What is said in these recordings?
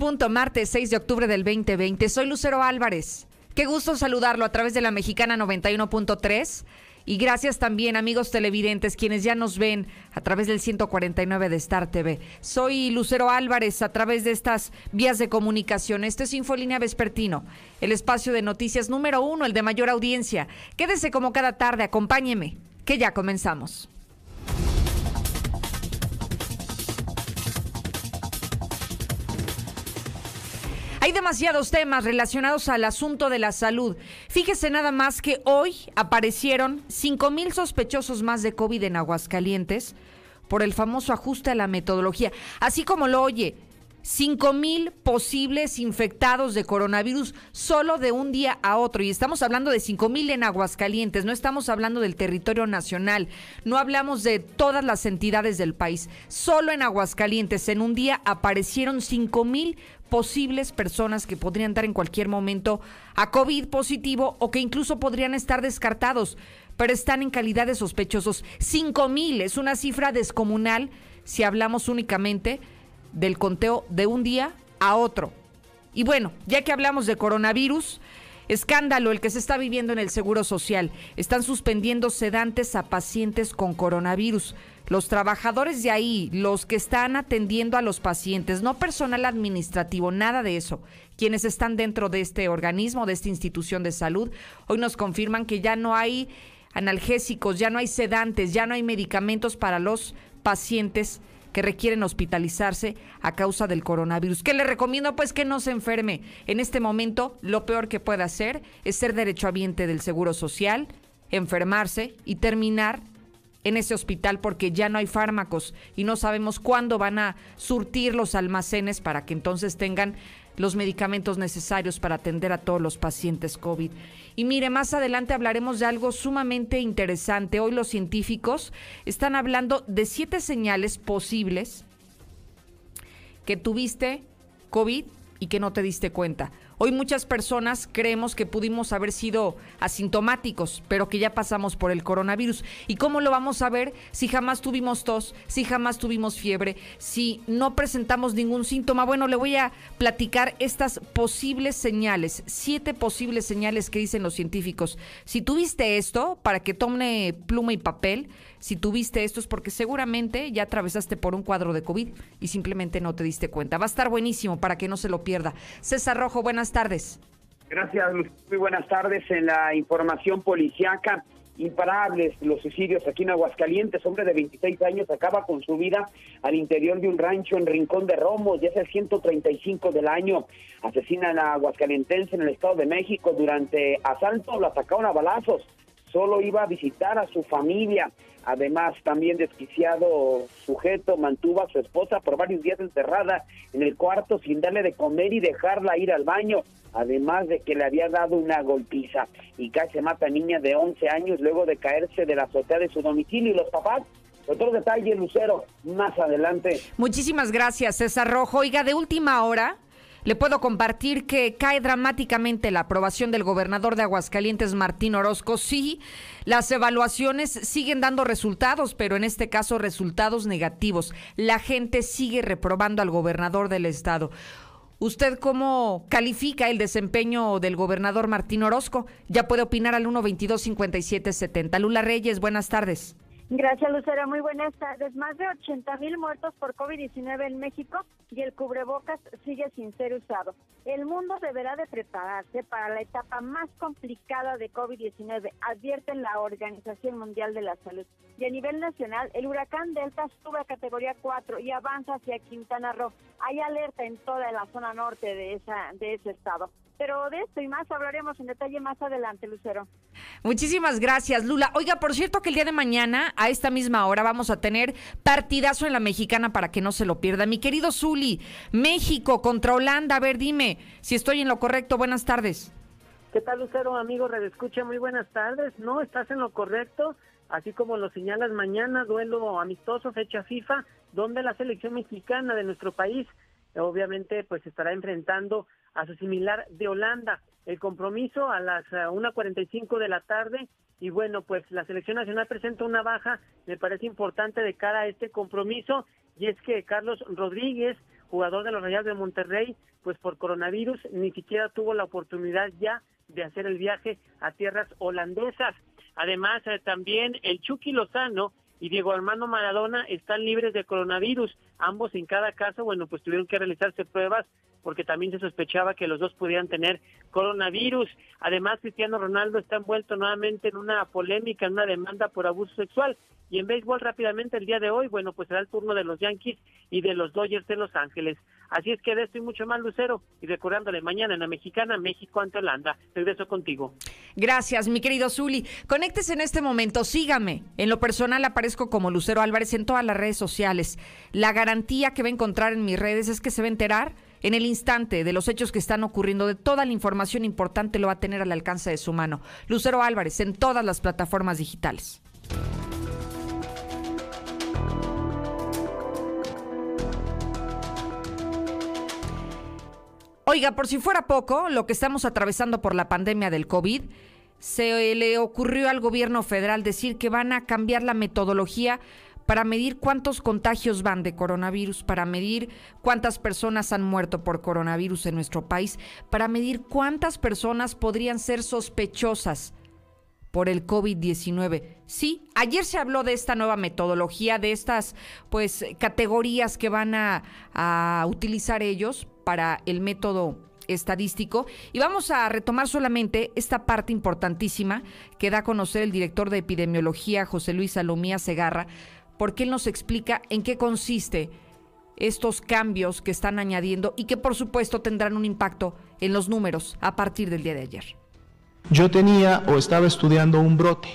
Punto, martes 6 de octubre del 2020. Soy Lucero Álvarez. Qué gusto saludarlo a través de la mexicana 91.3. Y gracias también, amigos televidentes, quienes ya nos ven a través del 149 de Star TV. Soy Lucero Álvarez a través de estas vías de comunicación. Este es Infolínea Vespertino, el espacio de noticias número uno, el de mayor audiencia. Quédese como cada tarde, acompáñeme, que ya comenzamos. Hay demasiados temas relacionados al asunto de la salud. Fíjese nada más que hoy aparecieron 5 mil sospechosos más de COVID en Aguascalientes por el famoso ajuste a la metodología. Así como lo oye, 5 mil posibles infectados de coronavirus solo de un día a otro. Y estamos hablando de 5 mil en Aguascalientes, no estamos hablando del territorio nacional, no hablamos de todas las entidades del país. Solo en Aguascalientes en un día aparecieron 5 mil posibles personas que podrían dar en cualquier momento a COVID positivo o que incluso podrían estar descartados, pero están en calidad de sospechosos. 5 mil es una cifra descomunal si hablamos únicamente del conteo de un día a otro. Y bueno, ya que hablamos de coronavirus, escándalo el que se está viviendo en el Seguro Social. Están suspendiendo sedantes a pacientes con coronavirus. Los trabajadores de ahí, los que están atendiendo a los pacientes, no personal administrativo, nada de eso. Quienes están dentro de este organismo, de esta institución de salud, hoy nos confirman que ya no hay analgésicos, ya no hay sedantes, ya no hay medicamentos para los pacientes que requieren hospitalizarse a causa del coronavirus. ¿Qué le recomiendo? Pues que no se enferme. En este momento, lo peor que puede hacer es ser derechohabiente del Seguro Social, enfermarse y terminar en ese hospital porque ya no hay fármacos y no sabemos cuándo van a surtir los almacenes para que entonces tengan los medicamentos necesarios para atender a todos los pacientes COVID. Y mire, más adelante hablaremos de algo sumamente interesante. Hoy los científicos están hablando de siete señales posibles que tuviste COVID y que no te diste cuenta. Hoy muchas personas creemos que pudimos haber sido asintomáticos, pero que ya pasamos por el coronavirus. ¿Y cómo lo vamos a ver si jamás tuvimos tos, si jamás tuvimos fiebre, si no presentamos ningún síntoma? Bueno, le voy a platicar estas posibles señales, siete posibles señales que dicen los científicos. Si tuviste esto, para que tome pluma y papel, si tuviste esto es porque seguramente ya atravesaste por un cuadro de COVID y simplemente no te diste cuenta. Va a estar buenísimo para que no se lo pierda. César Rojo, buenas tardes. Gracias, muy buenas tardes. En la información policiaca, imparables los suicidios aquí en Aguascalientes. Hombre de 26 años acaba con su vida al interior de un rancho en Rincón de Romos, ya es el 135 del año. Asesinan a Aguascalientense en el Estado de México durante asalto, lo atacaron a balazos. Solo iba a visitar a su familia. Además, también desquiciado sujeto mantuvo a su esposa por varios días encerrada en el cuarto sin darle de comer y dejarla ir al baño, además de que le había dado una golpiza. Y casi mata a niña de 11 años luego de caerse de la azotea de su domicilio. Y los papás otro detalle, Lucero, más adelante. Muchísimas gracias, César Rojo. Oiga, de última hora, le puedo compartir que cae dramáticamente la aprobación del gobernador de Aguascalientes, Martín Orozco. Sí, las evaluaciones siguen dando resultados, pero en este caso resultados negativos. La gente sigue reprobando al gobernador del estado. ¿Usted cómo califica el desempeño del gobernador Martín Orozco? Ya puede opinar al 122-5770. Lula Reyes, buenas tardes. Gracias, Lucera. Muy buenas tardes. Más de 80 mil muertos por COVID-19 en México y el cubrebocas sigue sin ser usado. El mundo deberá de prepararse para la etapa más complicada de COVID-19, advierte la Organización Mundial de la Salud. Y a nivel nacional, el huracán Delta sube a categoría 4 y avanza hacia Quintana Roo. Hay alerta en toda la zona norte de, esa, de ese estado. Pero de esto y más hablaremos en detalle más adelante, Lucero. Muchísimas gracias, Lula. Oiga, por cierto que el día de mañana, a esta misma hora, vamos a tener partidazo en la mexicana para que no se lo pierda. Mi querido Zuli, México contra Holanda. A ver, dime si estoy en lo correcto. Buenas tardes. ¿Qué tal, Lucero, amigo? Redescucha, muy buenas tardes. No, estás en lo correcto. Así como lo señalas mañana, duelo amistoso, fecha FIFA, donde la selección mexicana de nuestro país obviamente pues estará enfrentando a su similar de Holanda. El compromiso a las 1.45 eh, de la tarde y bueno, pues la selección nacional presenta una baja, me parece importante de cara a este compromiso y es que Carlos Rodríguez, jugador de los Rayos de Monterrey, pues por coronavirus ni siquiera tuvo la oportunidad ya de hacer el viaje a tierras holandesas. Además, eh, también el Chucky Lozano y Diego Armando Maradona están libres de coronavirus. Ambos en cada caso, bueno, pues tuvieron que realizarse pruebas porque también se sospechaba que los dos podían tener coronavirus. Además, Cristiano Ronaldo está envuelto nuevamente en una polémica, en una demanda por abuso sexual. Y en béisbol rápidamente el día de hoy, bueno, pues será el turno de los Yankees y de los Dodgers de Los Ángeles. Así es que de esto y mucho más, Lucero. Y recordándole, mañana en la Mexicana, México ante Holanda. Regreso contigo. Gracias, mi querido Zuli. Conéctese en este momento, sígame. En lo personal aparezco como Lucero Álvarez en todas las redes sociales. La garantía que va a encontrar en mis redes es que se va a enterar en el instante de los hechos que están ocurriendo, de toda la información importante lo va a tener al alcance de su mano. Lucero Álvarez en todas las plataformas digitales. Oiga, por si fuera poco, lo que estamos atravesando por la pandemia del COVID, se le ocurrió al gobierno federal decir que van a cambiar la metodología para medir cuántos contagios van de coronavirus, para medir cuántas personas han muerto por coronavirus en nuestro país, para medir cuántas personas podrían ser sospechosas por el COVID-19. Sí, ayer se habló de esta nueva metodología, de estas pues categorías que van a, a utilizar ellos para el método estadístico y vamos a retomar solamente esta parte importantísima que da a conocer el director de epidemiología José Luis Salomía Segarra porque él nos explica en qué consiste estos cambios que están añadiendo y que por supuesto tendrán un impacto en los números a partir del día de ayer. Yo tenía o estaba estudiando un brote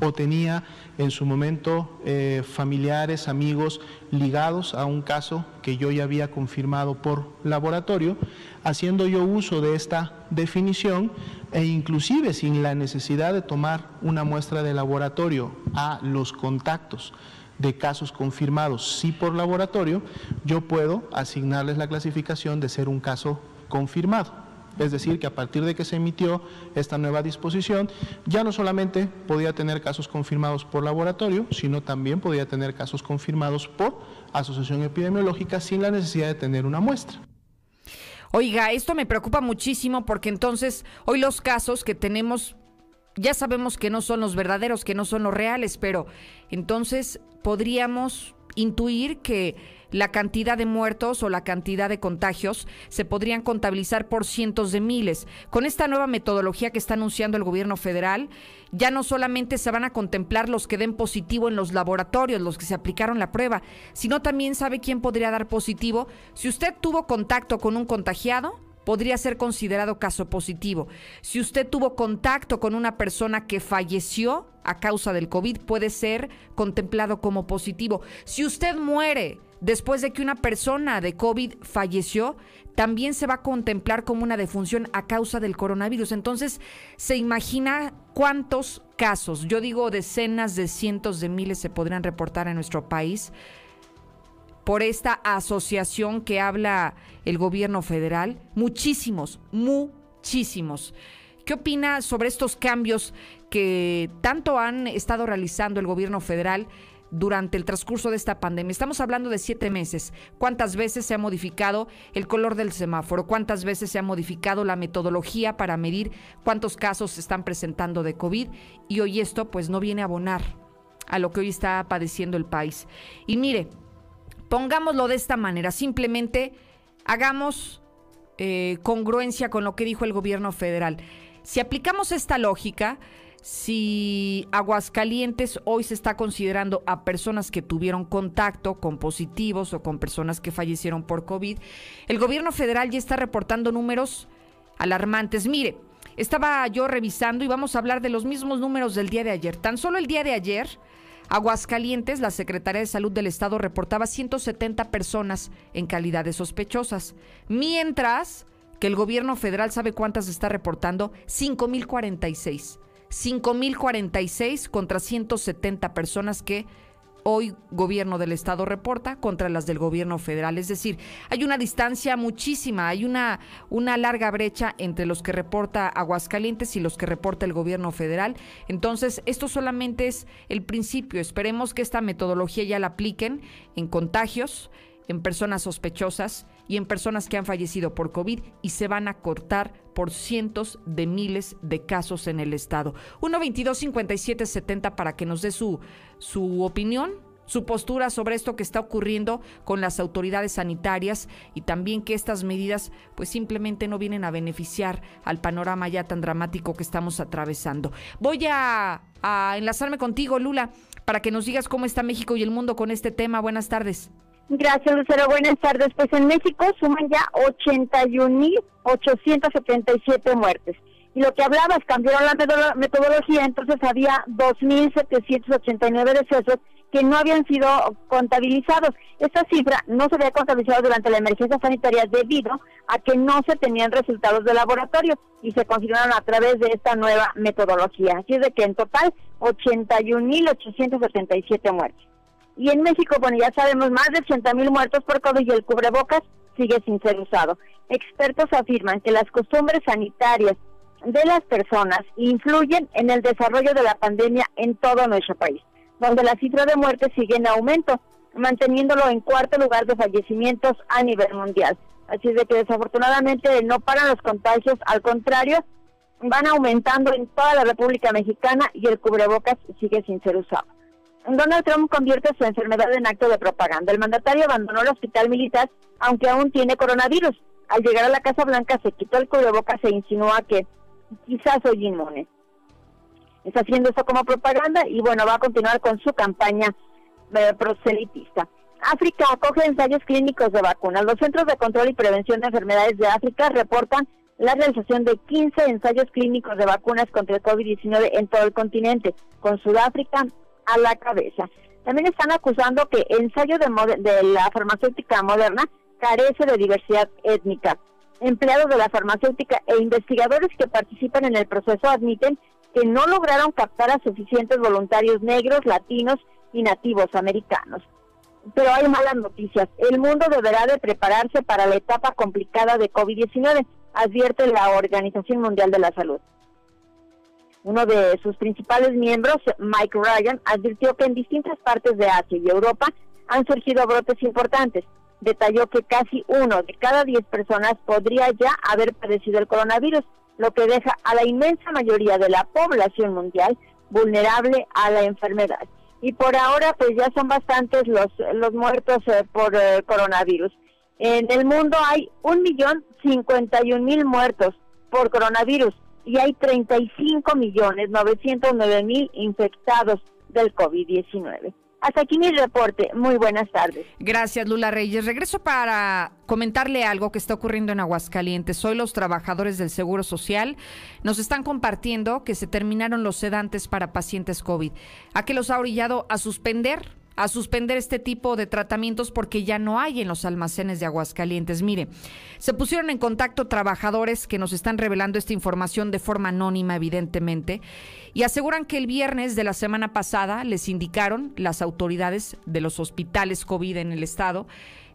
o tenía en su momento eh, familiares, amigos ligados a un caso que yo ya había confirmado por laboratorio, haciendo yo uso de esta definición e inclusive sin la necesidad de tomar una muestra de laboratorio a los contactos de casos confirmados, sí por laboratorio, yo puedo asignarles la clasificación de ser un caso confirmado. Es decir, que a partir de que se emitió esta nueva disposición, ya no solamente podía tener casos confirmados por laboratorio, sino también podía tener casos confirmados por asociación epidemiológica sin la necesidad de tener una muestra. Oiga, esto me preocupa muchísimo porque entonces hoy los casos que tenemos ya sabemos que no son los verdaderos, que no son los reales, pero entonces podríamos intuir que la cantidad de muertos o la cantidad de contagios se podrían contabilizar por cientos de miles. Con esta nueva metodología que está anunciando el gobierno federal, ya no solamente se van a contemplar los que den positivo en los laboratorios, los que se aplicaron la prueba, sino también sabe quién podría dar positivo si usted tuvo contacto con un contagiado podría ser considerado caso positivo. Si usted tuvo contacto con una persona que falleció a causa del COVID, puede ser contemplado como positivo. Si usted muere después de que una persona de COVID falleció, también se va a contemplar como una defunción a causa del coronavirus. Entonces, se imagina cuántos casos, yo digo decenas de cientos de miles se podrían reportar en nuestro país por esta asociación que habla el gobierno federal? Muchísimos, muchísimos. ¿Qué opina sobre estos cambios que tanto han estado realizando el gobierno federal durante el transcurso de esta pandemia? Estamos hablando de siete meses. ¿Cuántas veces se ha modificado el color del semáforo? ¿Cuántas veces se ha modificado la metodología para medir cuántos casos se están presentando de COVID? Y hoy esto pues no viene a abonar a lo que hoy está padeciendo el país. Y mire, pongámoslo de esta manera, simplemente hagamos eh, congruencia con lo que dijo el gobierno federal. Si aplicamos esta lógica, si Aguascalientes hoy se está considerando a personas que tuvieron contacto con positivos o con personas que fallecieron por COVID, el gobierno federal ya está reportando números alarmantes. Mire, estaba yo revisando y vamos a hablar de los mismos números del día de ayer. Tan solo el día de ayer, Aguascalientes, la Secretaría de Salud del Estado reportaba 170 personas en calidad de sospechosas, mientras que el gobierno federal sabe cuántas está reportando, 5.046. 5.046 contra 170 personas que hoy gobierno del estado reporta contra las del gobierno federal. Es decir, hay una distancia muchísima, hay una, una larga brecha entre los que reporta Aguascalientes y los que reporta el gobierno federal. Entonces, esto solamente es el principio. Esperemos que esta metodología ya la apliquen en contagios, en personas sospechosas y en personas que han fallecido por COVID y se van a cortar por cientos de miles de casos en el estado. 122 57 70 para que nos dé su, su opinión, su postura sobre esto que está ocurriendo con las autoridades sanitarias y también que estas medidas pues simplemente no vienen a beneficiar al panorama ya tan dramático que estamos atravesando. Voy a enlazarme contigo, Lula, para que nos digas cómo está México y el mundo con este tema. Buenas tardes. Gracias, Lucero. Buenas tardes. Pues en México suman ya 81.877 muertes. Y lo que hablabas, cambiaron la metodología, entonces había 2.789 decesos que no habían sido contabilizados. Esta cifra no se había contabilizado durante la emergencia sanitaria debido a que no se tenían resultados de laboratorio y se confirmaron a través de esta nueva metodología. Así es de que en total 81.877 muertes. Y en México, bueno, ya sabemos, más de 80 mil muertos por COVID y el cubrebocas sigue sin ser usado. Expertos afirman que las costumbres sanitarias de las personas influyen en el desarrollo de la pandemia en todo nuestro país, donde la cifra de muertes sigue en aumento, manteniéndolo en cuarto lugar de fallecimientos a nivel mundial. Así es de que desafortunadamente no paran los contagios, al contrario, van aumentando en toda la República Mexicana y el cubrebocas sigue sin ser usado. Donald Trump convierte su enfermedad en acto de propaganda. El mandatario abandonó el hospital militar, aunque aún tiene coronavirus. Al llegar a la Casa Blanca se quitó el cubrebocas e insinuó que quizás soy inmune. Está haciendo esto como propaganda y bueno, va a continuar con su campaña eh, proselitista. África acoge ensayos clínicos de vacunas. Los Centros de Control y Prevención de Enfermedades de África reportan la realización de 15 ensayos clínicos de vacunas contra el COVID-19 en todo el continente, con Sudáfrica, a la cabeza. También están acusando que el ensayo de, de la farmacéutica moderna carece de diversidad étnica. Empleados de la farmacéutica e investigadores que participan en el proceso admiten que no lograron captar a suficientes voluntarios negros, latinos y nativos americanos. Pero hay malas noticias. El mundo deberá de prepararse para la etapa complicada de COVID-19, advierte la Organización Mundial de la Salud. Uno de sus principales miembros, Mike Ryan, advirtió que en distintas partes de Asia y Europa han surgido brotes importantes. Detalló que casi uno de cada diez personas podría ya haber padecido el coronavirus, lo que deja a la inmensa mayoría de la población mundial vulnerable a la enfermedad. Y por ahora, pues ya son bastantes los, los muertos eh, por eh, coronavirus. En el mundo hay un millón cincuenta y un mil muertos por coronavirus y hay 35 millones 909 mil infectados del COVID-19. Hasta aquí mi reporte. Muy buenas tardes. Gracias, Lula Reyes. Regreso para comentarle algo que está ocurriendo en Aguascalientes. Hoy los trabajadores del Seguro Social nos están compartiendo que se terminaron los sedantes para pacientes COVID. ¿A qué los ha orillado a suspender a suspender este tipo de tratamientos porque ya no hay en los almacenes de Aguascalientes. Mire, se pusieron en contacto trabajadores que nos están revelando esta información de forma anónima, evidentemente, y aseguran que el viernes de la semana pasada les indicaron las autoridades de los hospitales COVID en el estado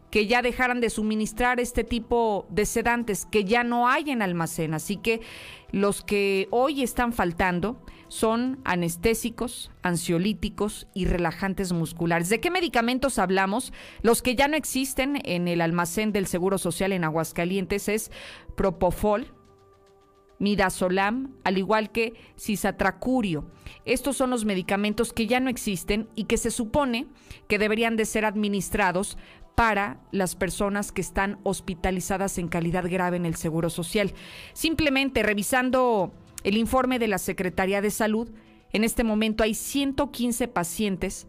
que ya dejaran de suministrar este tipo de sedantes que ya no hay en almacén. Así que los que hoy están faltando son anestésicos, ansiolíticos y relajantes musculares. ¿De qué medicamentos hablamos? Los que ya no existen en el almacén del Seguro Social en Aguascalientes es Propofol, midazolam, al igual que cisatracurio. Estos son los medicamentos que ya no existen y que se supone que deberían de ser administrados para las personas que están hospitalizadas en calidad grave en el Seguro Social. Simplemente revisando el informe de la Secretaría de Salud, en este momento hay 115 pacientes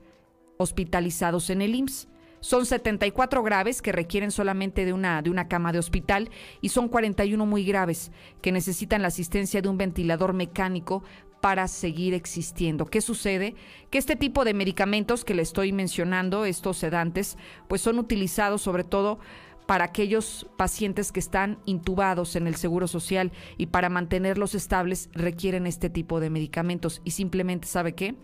hospitalizados en el IMSS. Son 74 graves que requieren solamente de una, de una cama de hospital y son 41 muy graves que necesitan la asistencia de un ventilador mecánico para seguir existiendo. ¿Qué sucede? Que este tipo de medicamentos que le estoy mencionando, estos sedantes, pues son utilizados sobre todo para aquellos pacientes que están intubados en el Seguro Social y para mantenerlos estables requieren este tipo de medicamentos. Y simplemente, ¿sabe qué?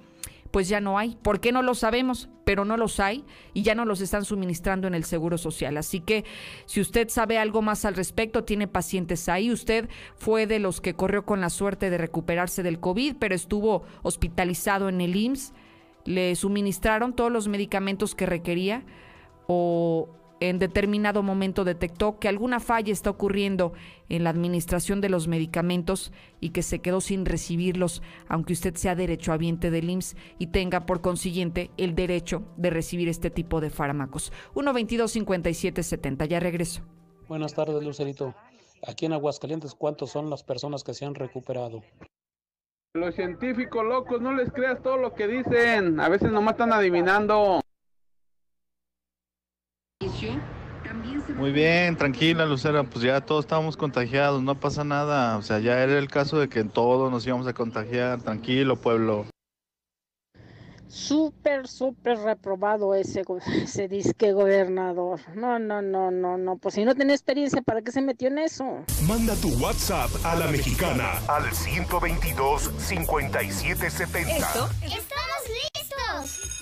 pues ya no hay. ¿Por qué no lo sabemos? Pero no los hay y ya no los están suministrando en el Seguro Social. Así que si usted sabe algo más al respecto, tiene pacientes ahí. Usted fue de los que corrió con la suerte de recuperarse del COVID, pero estuvo hospitalizado en el IMSS. Le suministraron todos los medicamentos que requería o en determinado momento detectó que alguna falla está ocurriendo en la administración de los medicamentos y que se quedó sin recibirlos, aunque usted sea derechohabiente del IMSS y tenga por consiguiente el derecho de recibir este tipo de fármacos. 1-22-57-70, ya regreso. Buenas tardes, Lucerito. Aquí en Aguascalientes, ¿cuántos son las personas que se han recuperado? Los científicos locos, no les creas todo lo que dicen. A veces nomás están adivinando. Muy bien, tranquila Lucera, pues ya todos estábamos contagiados, no pasa nada, o sea, ya era el caso de que todos nos íbamos a contagiar, tranquilo pueblo. Súper, súper reprobado ese, ese disque gobernador. No, no, no, no, no. Pues si no tiene experiencia, ¿para qué se metió en eso? Manda tu WhatsApp a la mexicana al 122 5770. ¿Estamos listos?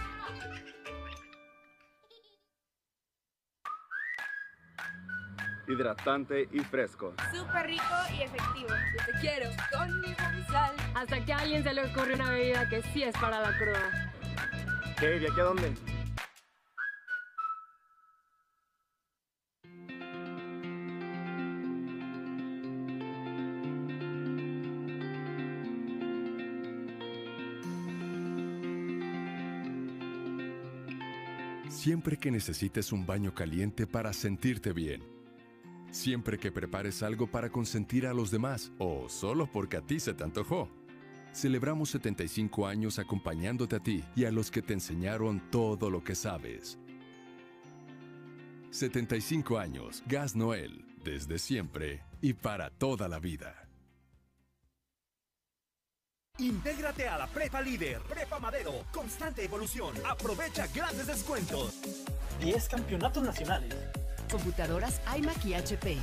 Hidratante y fresco. Súper rico y efectivo. Yo te quiero con mi sal. Hasta que a alguien se le ocurre una bebida que sí es para la cruda. ¿Qué? ¿De aquí a dónde? Siempre que necesites un baño caliente para sentirte bien Siempre que prepares algo para consentir a los demás o solo porque a ti se te antojó. Celebramos 75 años acompañándote a ti y a los que te enseñaron todo lo que sabes. 75 años, Gas Noel, desde siempre y para toda la vida. Intégrate a la Prepa Líder, Prepa Madero, constante evolución. Aprovecha grandes descuentos. 10 campeonatos nacionales computadoras iMac y HP.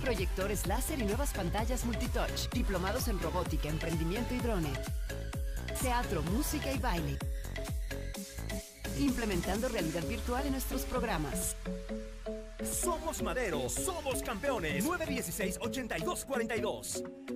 Proyectores láser y nuevas pantallas multitouch. Diplomados en robótica, emprendimiento y drone. Teatro, música y baile. Implementando realidad virtual en nuestros programas. Somos Madero, somos campeones. 916-8242.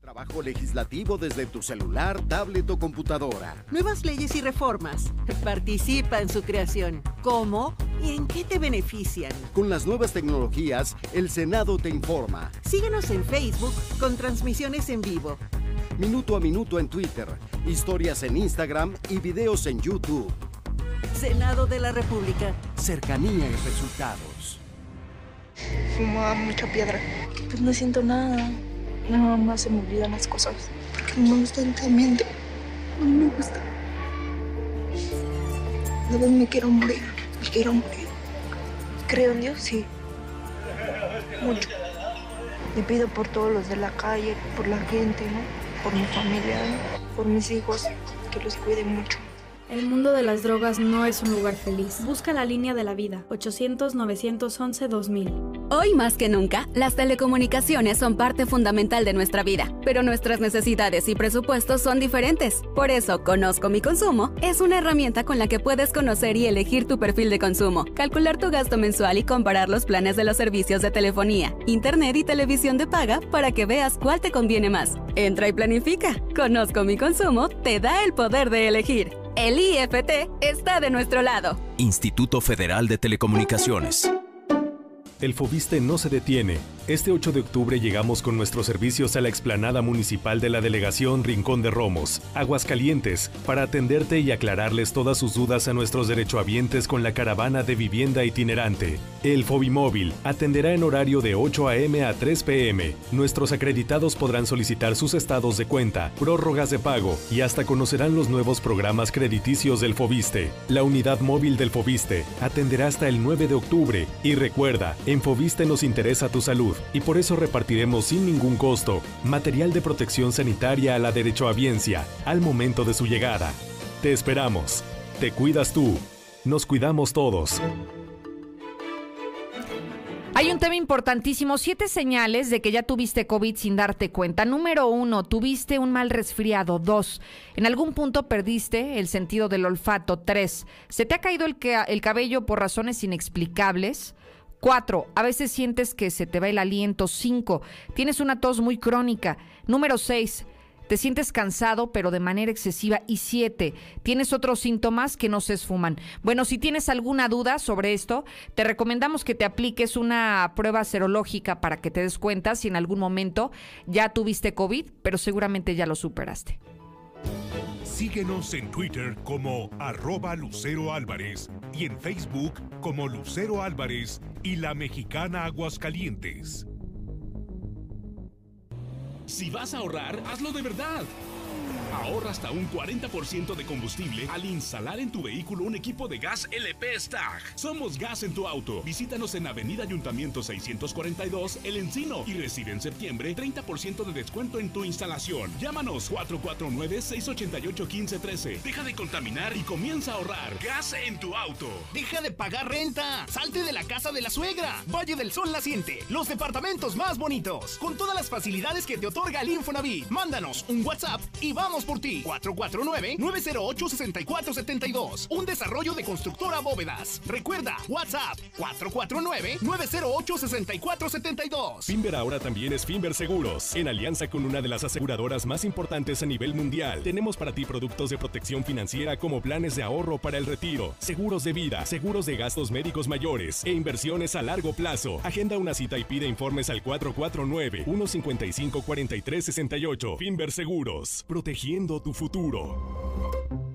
Trabajo legislativo desde tu celular, tablet o computadora. Nuevas leyes y reformas. Participa en su creación. ¿Cómo y en qué te benefician? Con las nuevas tecnologías, el Senado te informa. Síguenos en Facebook con transmisiones en vivo. Minuto a minuto en Twitter, historias en Instagram y videos en YouTube. Senado de la República. Cercanía y resultados. Fumaba mucha piedra. Pues no siento nada Nada más se me olvidan las cosas. Porque no me gusta el. No me gusta. De verdad me quiero morir. Me quiero morir. Creo en Dios, sí. Mucho. Le pido por todos los de la calle, por la gente, ¿no? Por mi familia, ¿no? por mis hijos, que los cuide mucho. El mundo de las drogas no es un lugar feliz. Busca la línea de la vida. 800-911-2000. Hoy más que nunca, las telecomunicaciones son parte fundamental de nuestra vida, pero nuestras necesidades y presupuestos son diferentes. Por eso, Conozco mi consumo es una herramienta con la que puedes conocer y elegir tu perfil de consumo, calcular tu gasto mensual y comparar los planes de los servicios de telefonía, internet y televisión de paga para que veas cuál te conviene más. Entra y planifica. Conozco mi consumo te da el poder de elegir. El IFT está de nuestro lado. Instituto Federal de Telecomunicaciones. El Fobiste no se detiene. Este 8 de octubre llegamos con nuestros servicios a la explanada municipal de la delegación Rincón de Romos, Aguascalientes, para atenderte y aclararles todas sus dudas a nuestros derechohabientes con la caravana de vivienda itinerante. El Fobimóvil atenderá en horario de 8 a.m. a 3 p.m. Nuestros acreditados podrán solicitar sus estados de cuenta, prórrogas de pago y hasta conocerán los nuevos programas crediticios del Fobiste. La unidad móvil del Fobiste atenderá hasta el 9 de octubre y recuerda, en Fobiste nos interesa tu salud y por eso repartiremos sin ningún costo material de protección sanitaria a la derechohabiencia al momento de su llegada. Te esperamos. Te cuidas tú. Nos cuidamos todos. Hay un tema importantísimo, siete señales de que ya tuviste COVID sin darte cuenta. Número uno, tuviste un mal resfriado. Dos, en algún punto perdiste el sentido del olfato. Tres, se te ha caído el, el cabello por razones inexplicables. Cuatro, a veces sientes que se te va el aliento. Cinco, tienes una tos muy crónica. Número seis, te sientes cansado pero de manera excesiva. Y siete, tienes otros síntomas que no se esfuman. Bueno, si tienes alguna duda sobre esto, te recomendamos que te apliques una prueba serológica para que te des cuenta si en algún momento ya tuviste COVID, pero seguramente ya lo superaste. Síguenos en Twitter como arroba Lucero Álvarez y en Facebook como Lucero Álvarez y la mexicana Aguascalientes. Si vas a ahorrar, hazlo de verdad. Ahorra hasta un 40% de combustible al instalar en tu vehículo un equipo de gas LP Stag. Somos Gas en tu auto. Visítanos en Avenida Ayuntamiento 642 El Encino y recibe en septiembre 30% de descuento en tu instalación. Llámanos 449-688-1513. Deja de contaminar y comienza a ahorrar. Gas en tu auto. Deja de pagar renta. Salte de la casa de la suegra. Valle del Sol Naciente. Los departamentos más bonitos. Con todas las facilidades que te otorga el Infonavit. Mándanos un WhatsApp y vamos por ti. 449-908-6472. Un desarrollo de constructora bóvedas. Recuerda, WhatsApp 449-908-6472. Finver ahora también es Finver Seguros. En alianza con una de las aseguradoras más importantes a nivel mundial, tenemos para ti productos de protección financiera como planes de ahorro para el retiro, seguros de vida, seguros de gastos médicos mayores e inversiones a largo plazo. Agenda una cita y pide informes al 449-155-4368. Finver Seguros. Protegiendo tu futuro.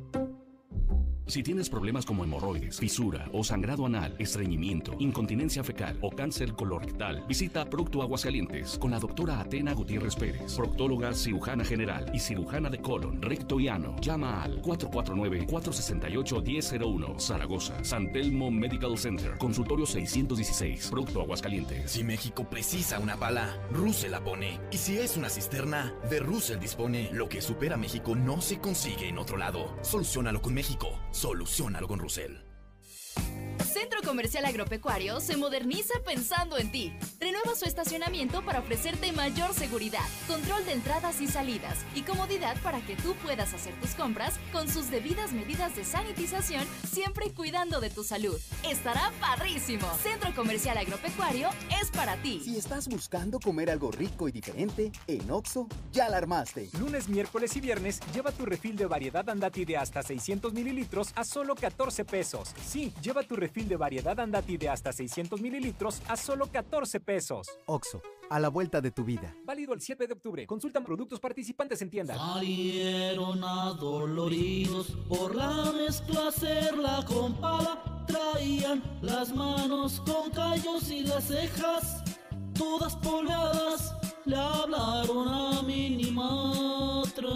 Si tienes problemas como hemorroides, fisura o sangrado anal, estreñimiento, incontinencia fecal o cáncer colorectal, visita Procto Aguascalientes con la doctora Atena Gutiérrez Pérez, proctóloga cirujana general y cirujana de colon, recto y ano. Llama al 449-468-1001, Zaragoza, San Telmo Medical Center, consultorio 616, Procto Aguascalientes. Si México precisa una bala, Russell la pone. Y si es una cisterna, de Russell dispone. Lo que supera México no se consigue en otro lado. Solucionalo con México. Solucionalo con Russell. Centro Comercial Agropecuario se moderniza pensando en ti. Renueva su estacionamiento para ofrecerte mayor seguridad, control de entradas y salidas y comodidad para que tú puedas hacer tus compras con sus debidas medidas de sanitización, siempre cuidando de tu salud. Estará padrísimo. Centro Comercial Agropecuario es para ti. Si estás buscando comer algo rico y diferente, en Oxo ya la armaste. Lunes, miércoles y viernes lleva tu refil de variedad Andati de hasta 600 mililitros a solo 14 pesos. Sí, Lleva tu refil de variedad Andati de hasta 600 mililitros a solo 14 pesos. Oxo, a la vuelta de tu vida. Válido el 7 de octubre. Consultan productos participantes en tienda. Salieron adoloridos por la mezcla hacer la compala. Traían las manos con callos y las cejas todas polvadas. Le hablaron a mi matra.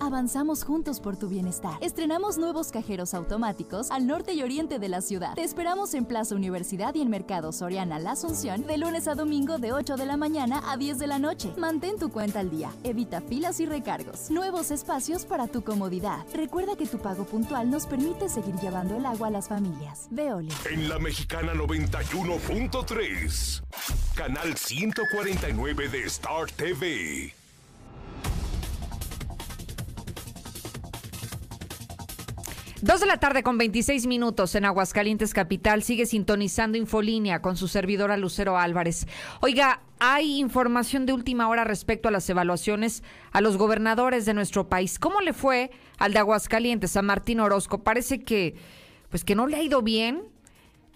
Avanzamos juntos por tu bienestar. Estrenamos nuevos cajeros automáticos al norte y oriente de la ciudad. Te esperamos en Plaza Universidad y en Mercado Soriana La Asunción de lunes a domingo de 8 de la mañana a 10 de la noche. Mantén tu cuenta al día. Evita filas y recargos. Nuevos espacios para tu comodidad. Recuerda que tu pago puntual nos permite seguir llevando el agua a las familias. Veole. En la Mexicana 91.3, canal 149 de Star TV. Dos de la tarde con 26 minutos en Aguascalientes Capital. Sigue sintonizando Infolínea con su servidora Lucero Álvarez. Oiga, hay información de última hora respecto a las evaluaciones a los gobernadores de nuestro país. ¿Cómo le fue al de Aguascalientes, a Martín Orozco? Parece que, pues que no le ha ido bien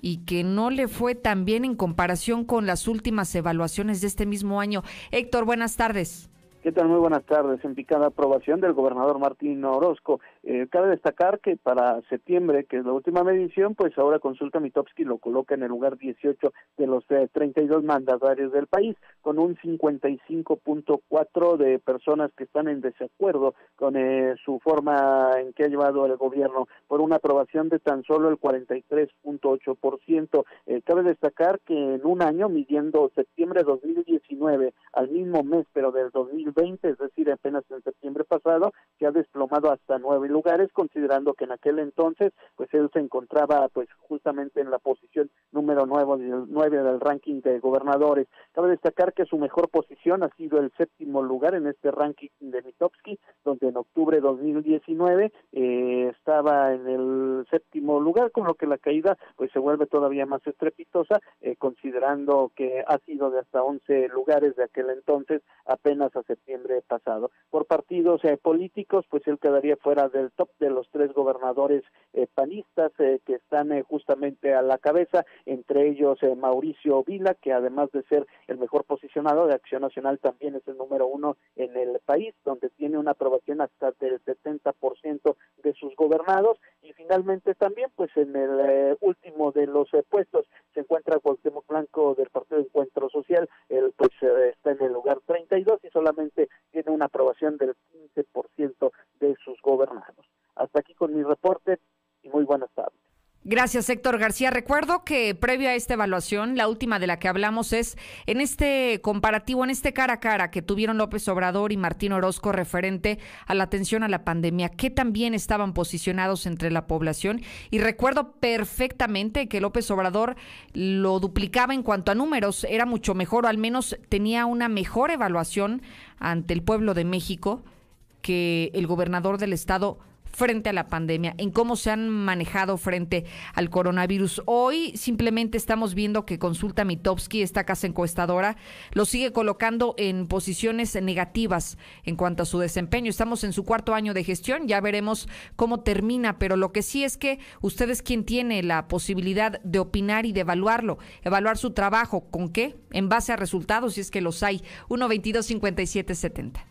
y que no le fue tan bien en comparación con las últimas evaluaciones de este mismo año. Héctor, buenas tardes. ¿Qué tal? Muy buenas tardes. En picada aprobación del gobernador Martín Orozco. Eh, cabe destacar que para septiembre, que es la última medición, pues ahora Consulta Mitowski lo coloca en el lugar 18 de los eh, 32 mandatarios del país, con un 55.4 de personas que están en desacuerdo con eh, su forma en que ha llevado el gobierno, por una aprobación de tan solo el 43.8%. Eh, cabe destacar que en un año, midiendo septiembre de 2019 al mismo mes, pero del 2020, es decir, apenas en septiembre pasado, se ha desplomado hasta nueve lugares, considerando que en aquel entonces, pues él se encontraba, pues justamente en la posición número nueve, nueve del ranking de gobernadores. Cabe destacar que su mejor posición ha sido el séptimo lugar en este ranking de Mitowski, donde en octubre de 2019 eh, estaba en el séptimo lugar, con lo que la caída pues se vuelve todavía más estrepitosa, eh, considerando que ha sido de hasta 11 lugares de aquel entonces apenas a septiembre pasado. Por partidos eh, políticos, pues él quedaría fuera del top de los tres gobernadores eh, panistas eh, que están justamente a la cabeza, entre ellos Mauricio Vila, que además de ser el mejor posicionado de Acción Nacional, también es el número uno en el país, donde tiene una aprobación hasta del 70% de sus gobernados. Y finalmente también, pues en el último de los puestos se encuentra Cuauhtémoc Blanco del Partido de Encuentro Social, él pues está en el lugar 32 y solamente tiene una aprobación del 15% de sus gobernados. Hasta aquí con mi reporte y muy buenas tardes. Gracias, Héctor García. Recuerdo que previo a esta evaluación, la última de la que hablamos es en este comparativo, en este cara a cara que tuvieron López Obrador y Martín Orozco referente a la atención a la pandemia, que también estaban posicionados entre la población. Y recuerdo perfectamente que López Obrador lo duplicaba en cuanto a números, era mucho mejor, o al menos tenía una mejor evaluación ante el pueblo de México que el gobernador del estado frente a la pandemia, en cómo se han manejado frente al coronavirus. Hoy simplemente estamos viendo que Consulta Mitowski, esta casa encuestadora, lo sigue colocando en posiciones negativas en cuanto a su desempeño. Estamos en su cuarto año de gestión, ya veremos cómo termina, pero lo que sí es que usted es quien tiene la posibilidad de opinar y de evaluarlo, evaluar su trabajo, ¿con qué? En base a resultados, si es que los hay. 1 22 57 70.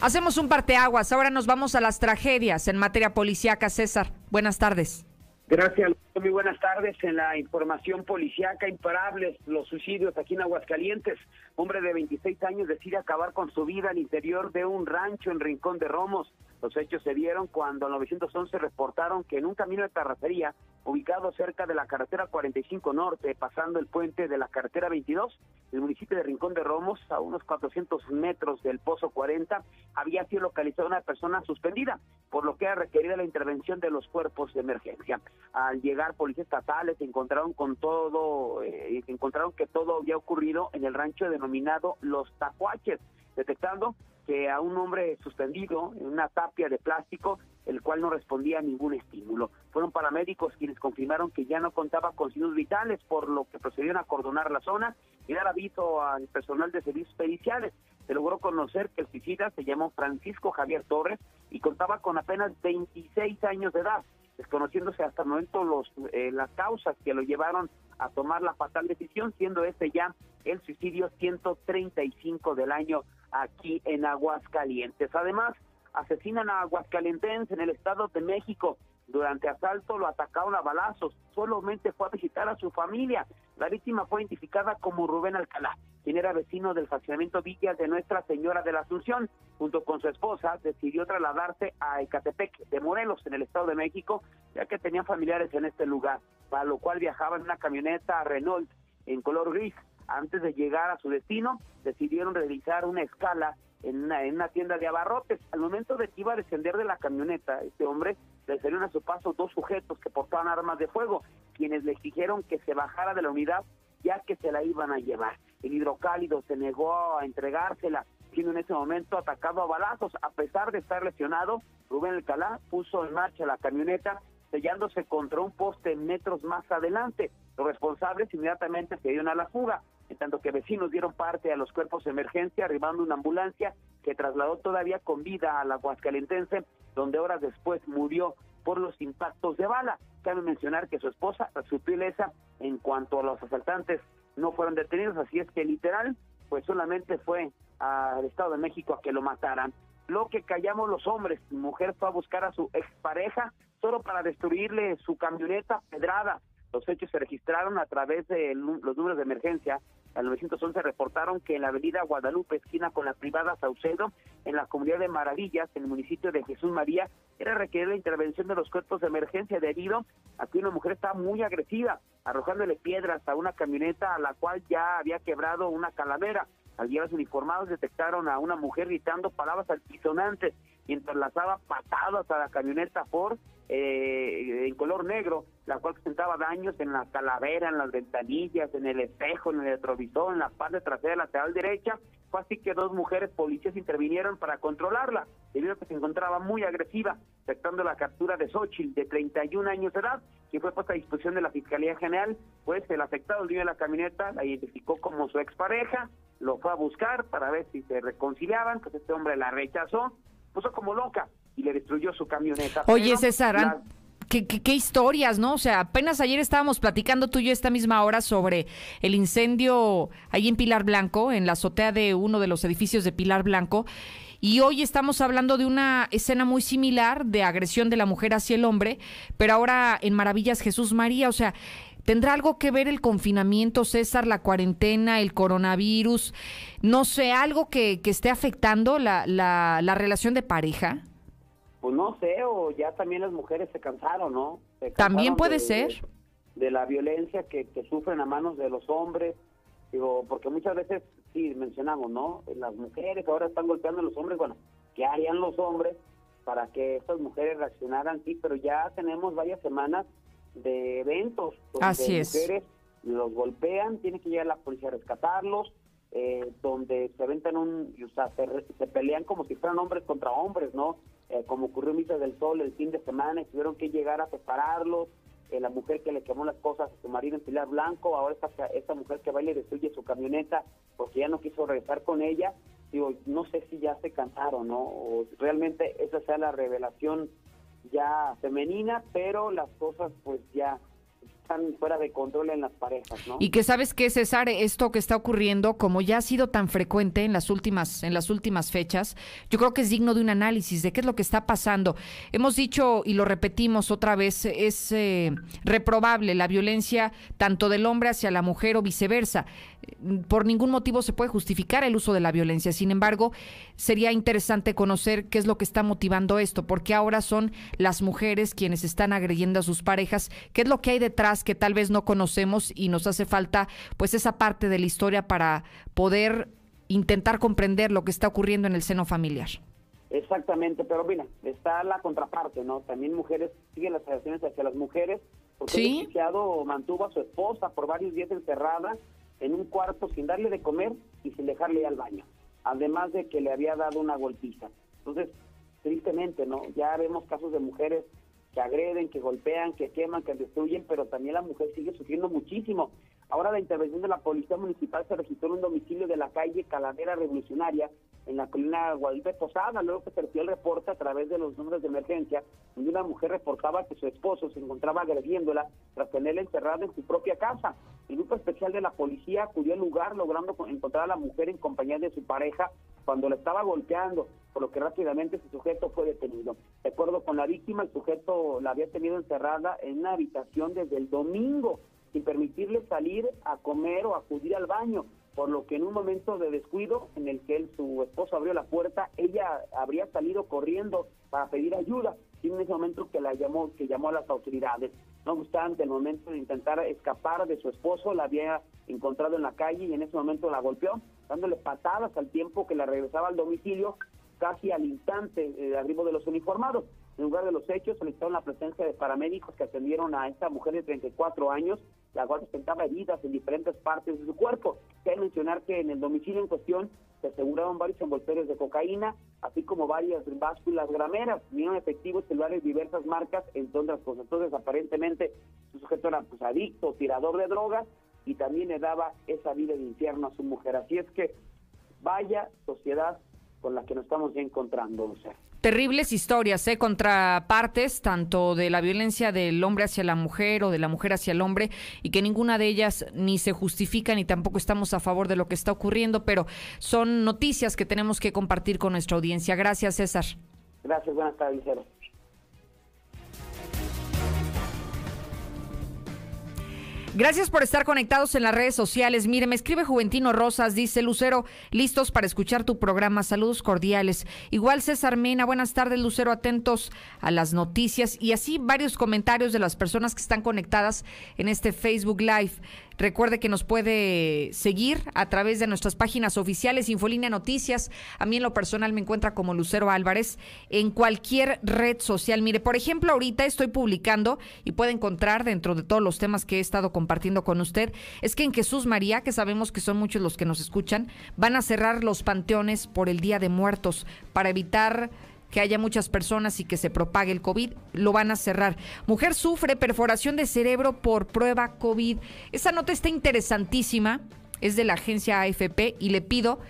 Hacemos un parteaguas. Ahora nos vamos a las tragedias en materia policíaca. César, buenas tardes. Gracias, muy buenas tardes. En la información policíaca, imparables los suicidios aquí en Aguascalientes. Hombre de 26 años decide acabar con su vida al interior de un rancho en Rincón de Romos. Los hechos se dieron cuando en 911 reportaron que en un camino de terracería ubicado cerca de la carretera 45 Norte, pasando el puente de la carretera 22, el municipio de Rincón de Romos, a unos 400 metros del Pozo 40, había sido localizada una persona suspendida, por lo que ha requerido la intervención de los cuerpos de emergencia. Al llegar policías estatales encontraron con todo, eh, encontraron que todo había ocurrido en el rancho denominado Los Tacuaches, detectando que a un hombre suspendido en una tapia de plástico, el cual no respondía a ningún estímulo. Fueron paramédicos quienes confirmaron que ya no contaba con signos vitales, por lo que procedieron a acordonar la zona y dar aviso al personal de servicios periciales. se logró conocer que el suicida se llamó Francisco Javier Torres y contaba con apenas 26 años de edad, desconociéndose hasta el momento los, eh, las causas que lo llevaron a tomar la fatal decisión, siendo este ya el suicidio 135 del año aquí en Aguascalientes. Además, asesinan a Aguascalientes en el Estado de México. Durante asalto lo atacaron a balazos. Solamente fue a visitar a su familia. La víctima fue identificada como Rubén Alcalá, quien era vecino del fraccionamiento Villa de Nuestra Señora de la Asunción. Junto con su esposa, decidió trasladarse a Ecatepec de Morelos, en el Estado de México, ya que tenían familiares en este lugar, para lo cual viajaban en una camioneta Renault en color gris. Antes de llegar a su destino, decidieron realizar una escala en una, en una tienda de abarrotes. Al momento de que iba a descender de la camioneta, este hombre le salieron a su paso dos sujetos que portaban armas de fuego, quienes le exigieron que se bajara de la unidad ya que se la iban a llevar. El hidrocálido se negó a entregársela, siendo en ese momento atacado a balazos. A pesar de estar lesionado, Rubén Alcalá puso en marcha la camioneta sellándose contra un poste metros más adelante. Los responsables inmediatamente se dieron a la fuga, en tanto que vecinos dieron parte a los cuerpos de emergencia, arribando una ambulancia que trasladó todavía con vida a la Aguascalentense, donde horas después murió por los impactos de bala. Cabe mencionar que su esposa resultó ilesa en cuanto a los asaltantes no fueron detenidos, así es que literal, pues solamente fue al Estado de México a que lo mataran. Lo que callamos los hombres, mujer fue a buscar a su expareja solo para destruirle su camioneta pedrada. Los hechos se registraron a través de los números de emergencia. Al 911 reportaron que en la avenida Guadalupe, esquina con la privada Saucedo, en la comunidad de Maravillas, en el municipio de Jesús María, era requerida la intervención de los cuerpos de emergencia debido a que una mujer estaba muy agresiva, arrojándole piedras a una camioneta a la cual ya había quebrado una calavera. Al los uniformados detectaron a una mujer gritando palabras altisonantes mientras lanzaba patadas a la camioneta Ford eh, en color negro, la cual presentaba daños en la calavera, en las ventanillas, en el espejo, en el retrovisor, en la parte trasera lateral derecha. Fue así que dos mujeres policías intervinieron para controlarla, debido a que se encontraba muy agresiva, afectando la captura de Xochitl, de 31 años de edad, que fue puesta a disposición de la Fiscalía General. Pues el afectado, el dueño de la camioneta, la identificó como su expareja, lo fue a buscar para ver si se reconciliaban, pues este hombre la rechazó, puso como loca y le destruyó su camioneta. Oye, César, ¿qué, qué, historias, ¿no? O sea, apenas ayer estábamos platicando tú y yo esta misma hora sobre el incendio ahí en Pilar Blanco, en la azotea de uno de los edificios de Pilar Blanco. Y hoy estamos hablando de una escena muy similar de agresión de la mujer hacia el hombre, pero ahora en Maravillas Jesús María, o sea, ¿Tendrá algo que ver el confinamiento, César, la cuarentena, el coronavirus? No sé, algo que, que esté afectando la, la, la, relación de pareja. Pues no sé, o ya también las mujeres se cansaron, ¿no? también puede ser. De, la violencia que, que, sufren a manos de los hombres. Digo, porque muchas veces, sí, mencionamos, ¿no? Las mujeres ahora están golpeando a los hombres. Bueno, ¿qué harían los hombres para que estas mujeres reaccionaran? Sí, pero ya tenemos varias semanas de eventos donde Así mujeres los golpean, tiene que llegar la policía a rescatarlos, eh, donde se aventan un, o sea, se, pelean como si fueran hombres contra hombres, ¿no? Eh, como ocurrió en Misa del Sol el fin de semana, y tuvieron que llegar a separarlos, eh, la mujer que le quemó las cosas a su marido en Pilar Blanco, ahora esta, esta mujer que va y le destruye su camioneta porque ya no quiso regresar con ella, digo, no sé si ya se cansaron, ¿no? O realmente esa sea la revelación ya femenina, pero las cosas pues ya están fuera de control en las parejas, ¿no? Y que sabes que César, esto que está ocurriendo, como ya ha sido tan frecuente en las últimas en las últimas fechas, yo creo que es digno de un análisis de qué es lo que está pasando. Hemos dicho y lo repetimos otra vez, es eh, reprobable la violencia tanto del hombre hacia la mujer o viceversa. Por ningún motivo se puede justificar el uso de la violencia. Sin embargo, sería interesante conocer qué es lo que está motivando esto, porque ahora son las mujeres quienes están agrediendo a sus parejas, qué es lo que hay detrás que tal vez no conocemos y nos hace falta pues esa parte de la historia para poder intentar comprender lo que está ocurriendo en el seno familiar. Exactamente, pero mira, está la contraparte, ¿no? También mujeres siguen las agresiones hacia las mujeres, porque ¿Sí? el mantuvo a su esposa por varios días encerrada en un cuarto sin darle de comer y sin dejarle ir al baño, además de que le había dado una golpiza. Entonces, tristemente, ¿no? Ya vemos casos de mujeres que agreden, que golpean, que queman, que destruyen, pero también la mujer sigue sufriendo muchísimo. Ahora la intervención de la Policía Municipal se registró en un domicilio de la calle Calavera Revolucionaria en la colina Guadalupe Posada, luego que recibió el reporte a través de los números de emergencia, donde una mujer reportaba que su esposo se encontraba agrediéndola tras tenerla encerrada en su propia casa. El grupo especial de la policía acudió al lugar logrando encontrar a la mujer en compañía de su pareja cuando la estaba golpeando, por lo que rápidamente su sujeto fue detenido. De acuerdo con la víctima, el sujeto la había tenido encerrada en una habitación desde el domingo sin permitirle salir a comer o acudir al baño, por lo que en un momento de descuido en el que él, su esposo abrió la puerta, ella habría salido corriendo para pedir ayuda, y en ese momento que la llamó, que llamó a las autoridades. No obstante, el momento de intentar escapar de su esposo, la había encontrado en la calle y en ese momento la golpeó, dándole patadas al tiempo que la regresaba al domicilio, casi al instante de arribo de los uniformados. En lugar de los hechos, solicitaron la presencia de paramédicos que atendieron a esta mujer de 34 años, la cual presentaba heridas en diferentes partes de su cuerpo. Hay mencionar que en el domicilio en cuestión se aseguraron varios envoltorios de cocaína, así como varias básculas grameras, vinieron efectivos celulares diversas marcas, otras cosas. Entonces, aparentemente, su sujeto era pues, adicto, tirador de drogas, y también le daba esa vida de infierno a su mujer. Así es que, vaya sociedad con la que nos estamos encontrando, o sea terribles historias, ¿eh? contrapartes, tanto de la violencia del hombre hacia la mujer o de la mujer hacia el hombre, y que ninguna de ellas ni se justifica ni tampoco estamos a favor de lo que está ocurriendo, pero son noticias que tenemos que compartir con nuestra audiencia. Gracias, César. Gracias, buenas tardes, Gracias por estar conectados en las redes sociales. Mire, me escribe Juventino Rosas, dice Lucero, listos para escuchar tu programa. Saludos cordiales. Igual César Mena, buenas tardes, Lucero, atentos a las noticias y así varios comentarios de las personas que están conectadas en este Facebook Live. Recuerde que nos puede seguir a través de nuestras páginas oficiales, Infolínea Noticias. A mí en lo personal me encuentra como Lucero Álvarez en cualquier red social. Mire, por ejemplo, ahorita estoy publicando y puede encontrar dentro de todos los temas que he estado compartiendo con usted, es que en Jesús María, que sabemos que son muchos los que nos escuchan, van a cerrar los panteones por el Día de Muertos para evitar que haya muchas personas y que se propague el COVID, lo van a cerrar. Mujer sufre perforación de cerebro por prueba COVID. Esa nota está interesantísima, es de la agencia AFP y le pido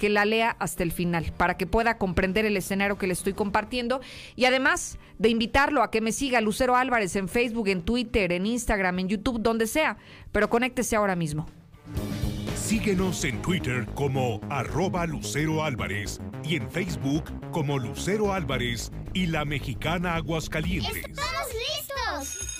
que la lea hasta el final para que pueda comprender el escenario que le estoy compartiendo y además de invitarlo a que me siga Lucero Álvarez en Facebook, en Twitter, en Instagram, en YouTube, donde sea, pero conéctese ahora mismo. Síguenos en Twitter como arroba Lucero Álvarez y en Facebook como Lucero Álvarez y la mexicana Aguascalientes. ¡Estamos listos!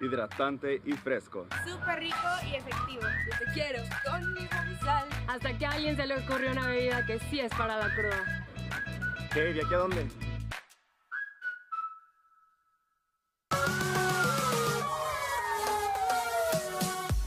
Hidratante y fresco. Súper rico y efectivo. Yo te quiero conmigo mi sal. Hasta que a alguien se le ocurrió una bebida que sí es para la cruda. ¿Qué? ¿De aquí a dónde?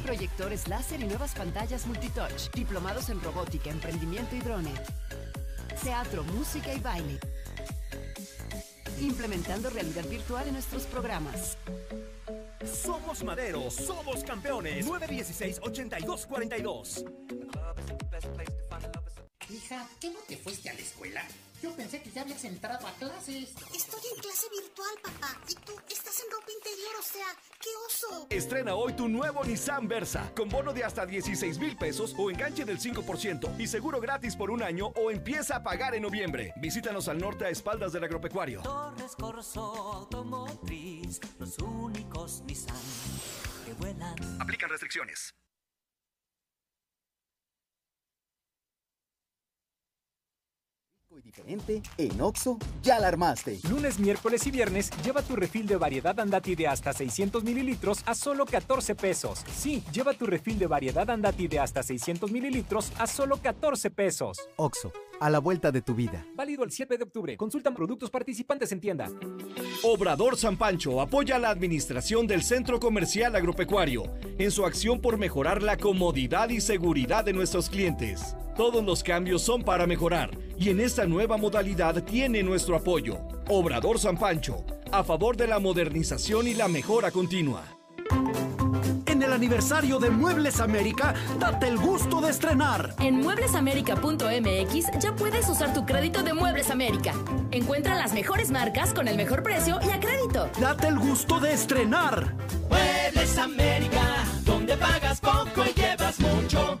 proyectores láser y nuevas pantallas multitouch, diplomados en robótica, emprendimiento y drone. teatro, música y baile. Implementando realidad virtual en nuestros programas. Somos Madero, somos campeones. 916-8242. Hija, ¿qué no te fuiste a la escuela? Yo pensé que ya habías entrado a clases. Estoy en clase virtual, papá. Y tú estás en ropa interior, o sea, ¡qué oso! Estrena hoy tu nuevo Nissan Versa, con bono de hasta 16 mil pesos o enganche del 5% y seguro gratis por un año o empieza a pagar en noviembre. Visítanos al norte a espaldas del agropecuario. Torres Corso Automotriz, los únicos Nissan que vuelan. Aplican restricciones. Y diferente, en Oxo ya la armaste. Lunes, miércoles y viernes lleva tu refil de variedad Andati de hasta 600 mililitros a solo 14 pesos. Sí, lleva tu refil de variedad Andati de hasta 600 mililitros a solo 14 pesos. Oxo, a la vuelta de tu vida. Válido el 7 de octubre. Consultan productos participantes en tienda. Obrador San Pancho apoya la administración del Centro Comercial Agropecuario en su acción por mejorar la comodidad y seguridad de nuestros clientes. Todos los cambios son para mejorar y en esta nueva modalidad tiene nuestro apoyo. Obrador San Pancho, a favor de la modernización y la mejora continua. En el aniversario de Muebles América, date el gusto de estrenar. En mueblesamerica.mx ya puedes usar tu crédito de Muebles América. Encuentra las mejores marcas con el mejor precio y a crédito. Date el gusto de estrenar. Muebles América, donde pagas poco y llevas mucho.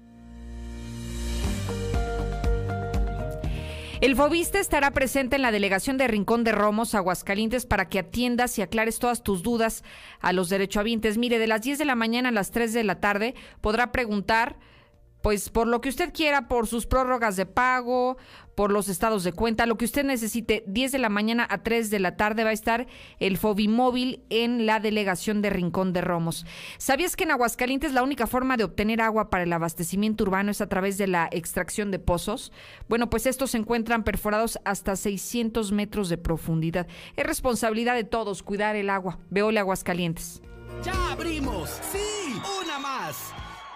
El Fobista estará presente en la delegación de Rincón de Romos, Aguascalientes, para que atiendas y aclares todas tus dudas a los derechohabientes. Mire, de las 10 de la mañana a las 3 de la tarde podrá preguntar pues por lo que usted quiera, por sus prórrogas de pago, por los estados de cuenta, lo que usted necesite, 10 de la mañana a 3 de la tarde va a estar el Fobimóvil en la delegación de Rincón de Romos. ¿Sabías que en Aguascalientes la única forma de obtener agua para el abastecimiento urbano es a través de la extracción de pozos? Bueno, pues estos se encuentran perforados hasta 600 metros de profundidad. Es responsabilidad de todos cuidar el agua. Veole Aguascalientes. ¡Ya abrimos! ¡Sí! ¡Una más!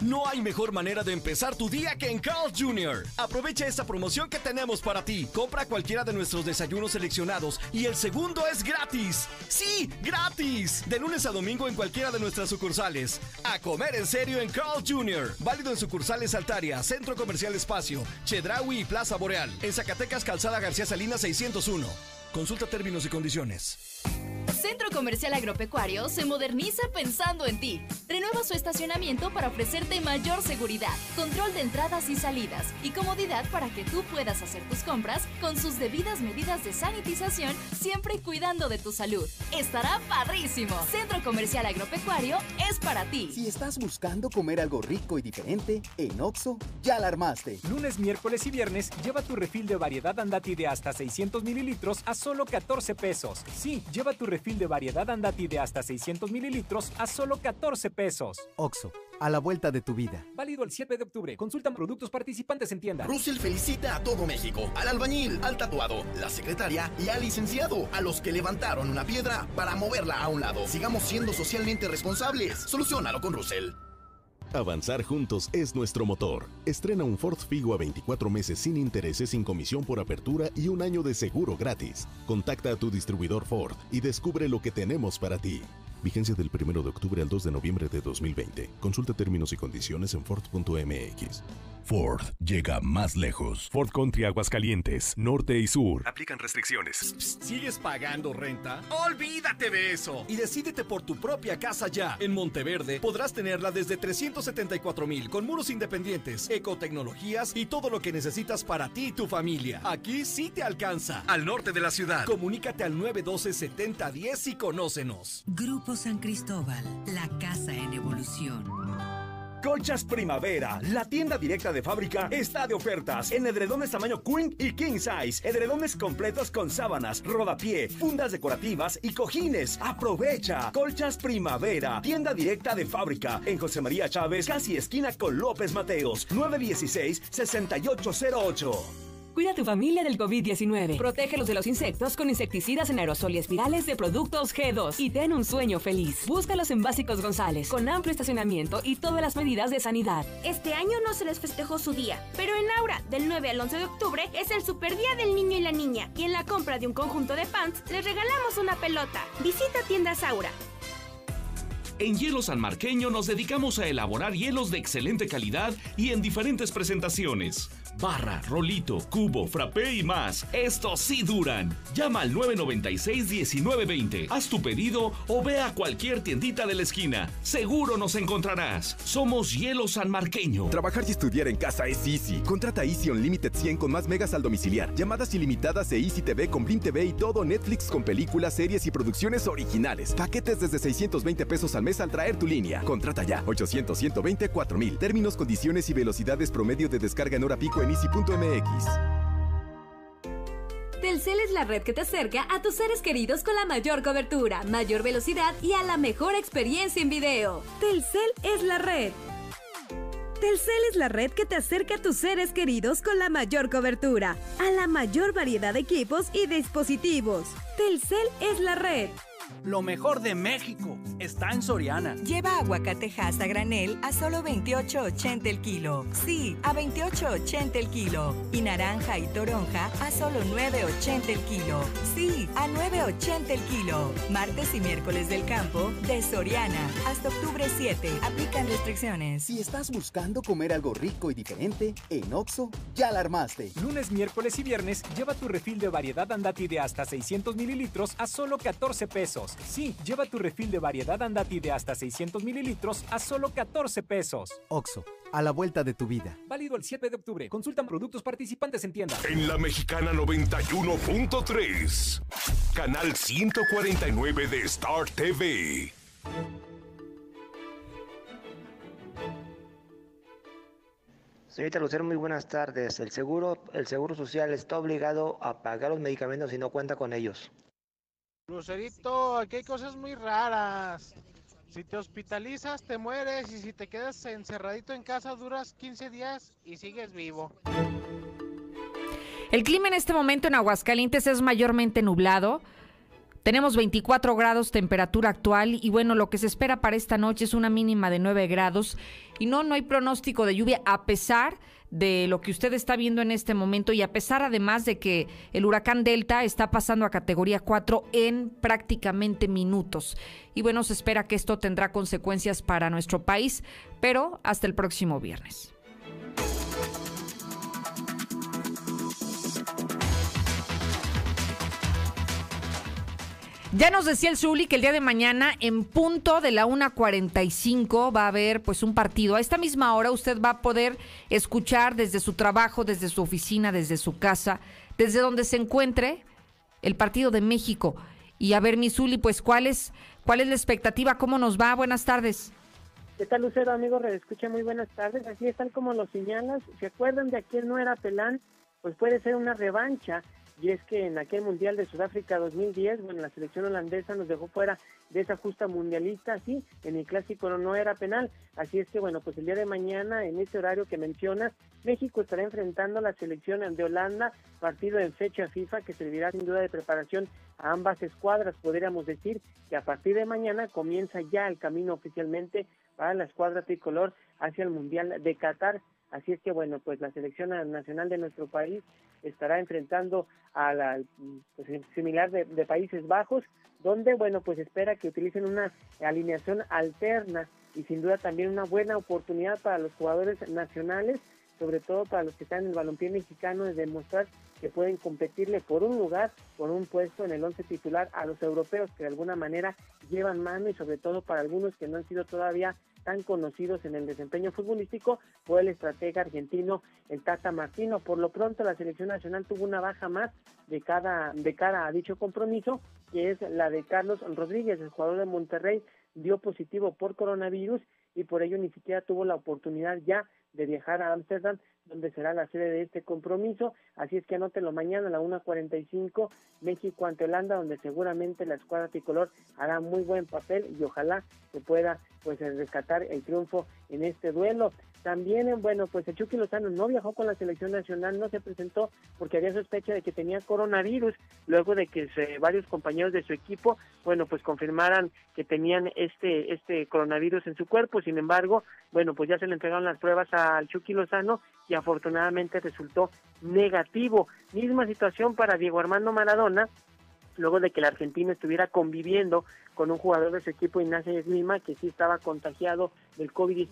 No hay mejor manera de empezar tu día que en Carl Jr. Aprovecha esta promoción que tenemos para ti. Compra cualquiera de nuestros desayunos seleccionados y el segundo es gratis. ¡Sí, gratis! De lunes a domingo en cualquiera de nuestras sucursales. A comer en serio en Carl Jr. Válido en sucursales Altaria, Centro Comercial Espacio, Chedraui y Plaza Boreal. En Zacatecas, Calzada García Salinas 601. Consulta términos y condiciones. Centro Comercial Agropecuario se moderniza pensando en ti. Renueva su estacionamiento para ofrecerte mayor seguridad, control de entradas y salidas y comodidad para que tú puedas hacer tus compras con sus debidas medidas de sanitización, siempre cuidando de tu salud. Estará padrísimo. Centro Comercial Agropecuario es para ti. Si estás buscando comer algo rico y diferente, en Oxo ya la armaste. Lunes, miércoles y viernes lleva tu refil de variedad Andati de hasta 600 mililitros a solo 14 pesos. Sí, lleva tu refil de variedad Andati de hasta 600 mililitros a solo 14 pesos. Oxo, a la vuelta de tu vida. Válido el 7 de octubre. Consultan productos participantes en tienda. Russell felicita a todo México, al albañil, al tatuado, la secretaria y al licenciado, a los que levantaron una piedra para moverla a un lado. Sigamos siendo socialmente responsables. Solucionalo con Russell. Avanzar juntos es nuestro motor. Estrena un Ford Figo a 24 meses sin intereses, sin comisión por apertura y un año de seguro gratis. Contacta a tu distribuidor Ford y descubre lo que tenemos para ti. Vigencia del 1 de octubre al 2 de noviembre de 2020. Consulta términos y condiciones en Ford.mx. Ford llega más lejos. Ford Country Aguascalientes, norte y sur. Aplican restricciones. ¿Sigues pagando renta? Olvídate de eso y decídete por tu propia casa ya. En Monteverde podrás tenerla desde 374 mil con muros independientes, ecotecnologías y todo lo que necesitas para ti y tu familia. Aquí sí te alcanza. Al norte de la ciudad. Comunícate al 912 7010 y conócenos. Grupo San Cristóbal, la casa en evolución. Colchas Primavera, la tienda directa de fábrica, está de ofertas en edredones tamaño Queen y King Size, edredones completos con sábanas, rodapié, fundas decorativas y cojines. Aprovecha. Colchas Primavera, tienda directa de fábrica en José María Chávez, casi esquina con López Mateos, 916-6808. Cuida a tu familia del COVID-19. Protégelos de los insectos con insecticidas en aerosol y espirales de productos G2 y ten un sueño feliz. Búscalos en Básicos González, con amplio estacionamiento y todas las medidas de sanidad. Este año no se les festejó su día, pero en Aura, del 9 al 11 de octubre, es el super día del niño y la niña. Y en la compra de un conjunto de pants, les regalamos una pelota. Visita tiendas Aura. En Hielo San Marqueño nos dedicamos a elaborar hielos de excelente calidad y en diferentes presentaciones. Barra, rolito, cubo, frappé y más. Estos sí duran. Llama al 996-1920. Haz tu pedido o ve a cualquier tiendita de la esquina. Seguro nos encontrarás. Somos Hielo San Marqueño. Trabajar y estudiar en casa es easy. Contrata Easy Unlimited 100 con más megas al domiciliar. Llamadas ilimitadas e Easy TV con Blim TV y todo Netflix con películas, series y producciones originales. Paquetes desde 620 pesos al mes al traer tu línea. Contrata ya. 800 120 4000. Términos, condiciones y velocidades promedio de descarga en hora pico en easy.mx. Telcel es la red que te acerca a tus seres queridos con la mayor cobertura, mayor velocidad y a la mejor experiencia en video. Telcel es la red. Telcel es la red que te acerca a tus seres queridos con la mayor cobertura, a la mayor variedad de equipos y dispositivos. Telcel es la red. Lo mejor de México está en Soriana. Lleva aguacatejas a granel a solo 28.80 el kilo. Sí, a 28.80 el kilo. Y naranja y toronja a solo 9.80 el kilo. Sí, a 9.80 el kilo. Martes y miércoles del campo de Soriana. Hasta octubre 7. Aplican restricciones. Si estás buscando comer algo rico y diferente, en Oxo ya la armaste. Lunes, miércoles y viernes lleva tu refil de variedad Andati de hasta 600 mililitros a solo 14 pesos. Sí, lleva tu refil de variedad Andati de hasta 600 mililitros a solo 14 pesos. Oxo, a la vuelta de tu vida. Válido el 7 de octubre. Consultan productos participantes en tienda. En la Mexicana 91.3, canal 149 de Star TV. Señorita Lucero, muy buenas tardes. El seguro, el seguro social está obligado a pagar los medicamentos si no cuenta con ellos. Lucerito, aquí hay cosas muy raras. Si te hospitalizas, te mueres y si te quedas encerradito en casa, duras 15 días y sigues vivo. El clima en este momento en Aguascalientes es mayormente nublado. Tenemos 24 grados temperatura actual y bueno, lo que se espera para esta noche es una mínima de 9 grados y no, no hay pronóstico de lluvia a pesar de lo que usted está viendo en este momento y a pesar además de que el huracán Delta está pasando a categoría 4 en prácticamente minutos. Y bueno, se espera que esto tendrá consecuencias para nuestro país, pero hasta el próximo viernes. Ya nos decía el Zuli que el día de mañana, en punto de la 1.45, va a haber pues un partido. A esta misma hora usted va a poder escuchar desde su trabajo, desde su oficina, desde su casa, desde donde se encuentre el partido de México. Y a ver, mi Zuli, pues cuál es, cuál es la expectativa, cómo nos va. Buenas tardes. ¿Qué tal, Lucero, amigo? Redescucha, muy buenas tardes. Así están como lo señalas. ¿Se acuerdan de aquel no era Pelán? Pues puede ser una revancha y es que en aquel Mundial de Sudáfrica 2010, bueno, la selección holandesa nos dejó fuera de esa justa mundialista, sí, en el clásico no, era penal, así es que bueno, pues el día de mañana, en este horario que mencionas, México estará enfrentando a la selección de Holanda, partido en fecha FIFA que servirá sin duda de preparación a ambas escuadras, podríamos decir que a partir de mañana comienza ya el camino oficialmente para la escuadra tricolor hacia el Mundial de Qatar, Así es que bueno, pues la selección nacional de nuestro país estará enfrentando a la pues, similar de, Países Bajos, donde bueno, pues espera que utilicen una alineación alterna y sin duda también una buena oportunidad para los jugadores nacionales, sobre todo para los que están en el balompié mexicano, de demostrar que pueden competirle por un lugar, por un puesto en el once titular a los europeos que de alguna manera llevan mano y sobre todo para algunos que no han sido todavía tan conocidos en el desempeño futbolístico fue el estratega argentino el Tata Martino. Por lo pronto la selección nacional tuvo una baja más de cada de cara a dicho compromiso, que es la de Carlos Rodríguez, el jugador de Monterrey, dio positivo por coronavirus y por ello ni siquiera tuvo la oportunidad ya de viajar a Ámsterdam, donde será la sede de este compromiso. Así es que anótelo mañana a la 1.45, México ante Holanda, donde seguramente la escuadra tricolor hará muy buen papel y ojalá se pueda pues rescatar el triunfo en este duelo. También, bueno, pues el Chucky Lozano no viajó con la selección nacional, no se presentó porque había sospecha de que tenía coronavirus, luego de que varios compañeros de su equipo, bueno, pues confirmaran que tenían este, este coronavirus en su cuerpo. Sin embargo, bueno, pues ya se le entregaron las pruebas al Chucky Lozano y afortunadamente resultó negativo. Misma situación para Diego Armando Maradona, luego de que el argentino estuviera conviviendo con un jugador de su equipo, Ignacio Esgrima, que sí estaba contagiado del COVID-19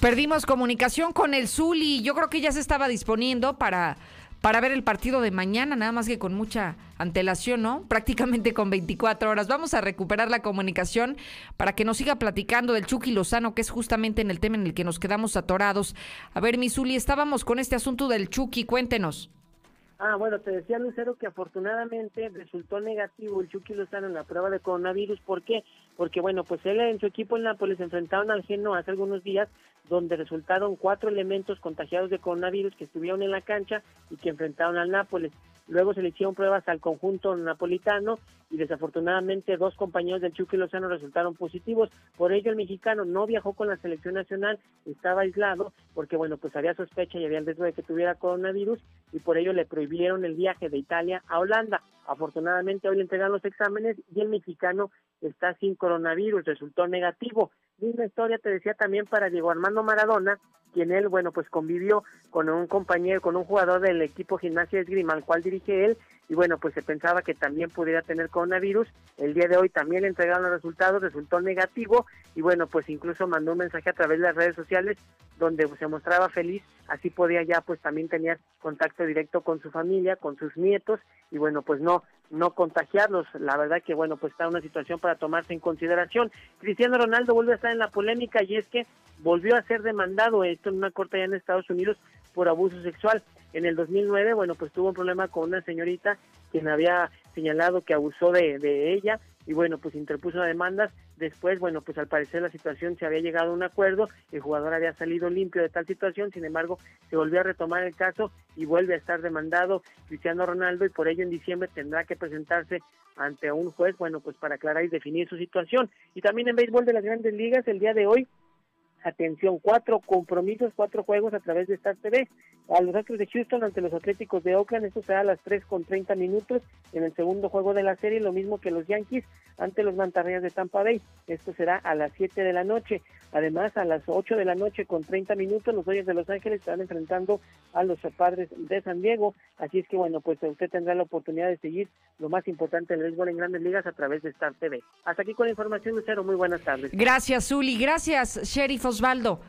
Perdimos comunicación con el Zuli. Yo creo que ya se estaba disponiendo para, para ver el partido de mañana, nada más que con mucha antelación, ¿no? Prácticamente con 24 horas. Vamos a recuperar la comunicación para que nos siga platicando del Chucky Lozano, que es justamente en el tema en el que nos quedamos atorados. A ver, mi Zuli, estábamos con este asunto del Chucky. Cuéntenos. Ah, bueno, te decía Lucero que afortunadamente resultó negativo el Chucky Lozano en la prueba de coronavirus. ¿Por qué? Porque, bueno, pues él en su equipo en Nápoles enfrentaron al Genoa hace algunos días, donde resultaron cuatro elementos contagiados de coronavirus que estuvieron en la cancha y que enfrentaron al Nápoles. Luego se le hicieron pruebas al conjunto napolitano y desafortunadamente dos compañeros del Chucky Lozano resultaron positivos. Por ello el mexicano no viajó con la selección nacional, estaba aislado porque bueno, pues había sospecha y había el riesgo de que tuviera coronavirus y por ello le prohibieron el viaje de Italia a Holanda. Afortunadamente hoy le entregaron los exámenes y el mexicano está sin coronavirus, resultó negativo. Misma historia te decía también para Diego Armando Maradona, quien él, bueno, pues convivió con un compañero, con un jugador del equipo Gimnasia Esgrima, al cual dirige él, y bueno, pues se pensaba que también pudiera tener coronavirus. El día de hoy también le entregaron los resultados, resultó negativo, y bueno, pues incluso mandó un mensaje a través de las redes sociales donde se mostraba feliz, así podía ya pues también tener contacto directo con su familia, con sus nietos, y bueno, pues no, no contagiarlos. La verdad que bueno, pues está una situación para tomarse en consideración. Cristiano Ronaldo vuelve a estar en la polémica y es que volvió a ser demandado esto en una corte allá en Estados Unidos por abuso sexual. En el 2009, bueno, pues tuvo un problema con una señorita quien había señalado que abusó de, de ella y bueno, pues interpuso demandas. Después, bueno, pues al parecer la situación se había llegado a un acuerdo, el jugador había salido limpio de tal situación, sin embargo, se volvió a retomar el caso y vuelve a estar demandado Cristiano Ronaldo y por ello en diciembre tendrá que presentarse ante un juez, bueno, pues para aclarar y definir su situación. Y también en béisbol de las grandes ligas, el día de hoy, atención, cuatro compromisos, cuatro juegos a través de Star TV. A los Astros de Houston ante los Atléticos de Oakland, esto será a las 3 con 30 minutos en el segundo juego de la serie, lo mismo que los Yankees ante los Mantarrayas de Tampa Bay. Esto será a las 7 de la noche. Además, a las 8 de la noche con 30 minutos, los Dodgers de Los Ángeles estarán enfrentando a los Padres de San Diego. Así es que, bueno, pues usted tendrá la oportunidad de seguir lo más importante del béisbol en grandes ligas a través de Star TV. Hasta aquí con la información, Lucero. Muy buenas tardes. Gracias, Zuli. Gracias, Sheriff Osvaldo.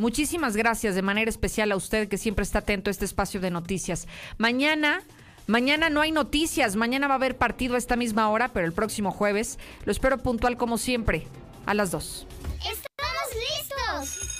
Muchísimas gracias de manera especial a usted que siempre está atento a este espacio de noticias. Mañana, mañana no hay noticias, mañana va a haber partido a esta misma hora, pero el próximo jueves lo espero puntual como siempre, a las 2. ¡Estamos listos!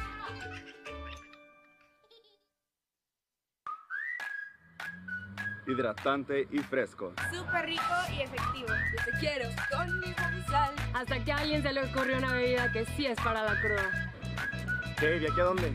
Hidratante y fresco. Súper rico y efectivo. Yo te quiero con mi sal. Hasta que a alguien se le ocurrió una bebida que sí es para la cruda. ¿Qué? ¿Y aquí a dónde?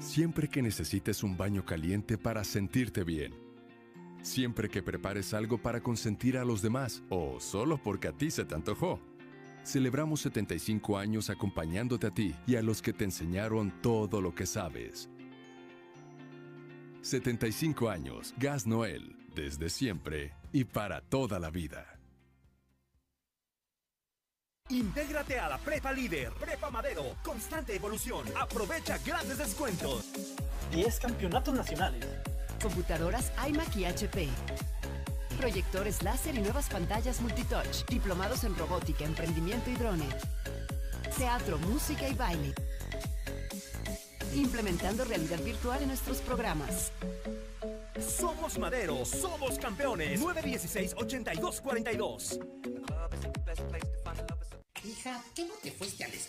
Siempre que necesites un baño caliente para sentirte bien Siempre que prepares algo para consentir a los demás o solo porque a ti se te antojó. Celebramos 75 años acompañándote a ti y a los que te enseñaron todo lo que sabes. 75 años, Gas Noel, desde siempre y para toda la vida. Intégrate a la Prepa Líder, Prepa Madero, constante evolución. Aprovecha grandes descuentos. 10 campeonatos nacionales. Computadoras iMac y HP. Proyectores láser y nuevas pantallas multitouch. Diplomados en robótica, emprendimiento y drone. Teatro, música y baile. Implementando realidad virtual en nuestros programas. Somos Madero, somos campeones. 916-8242.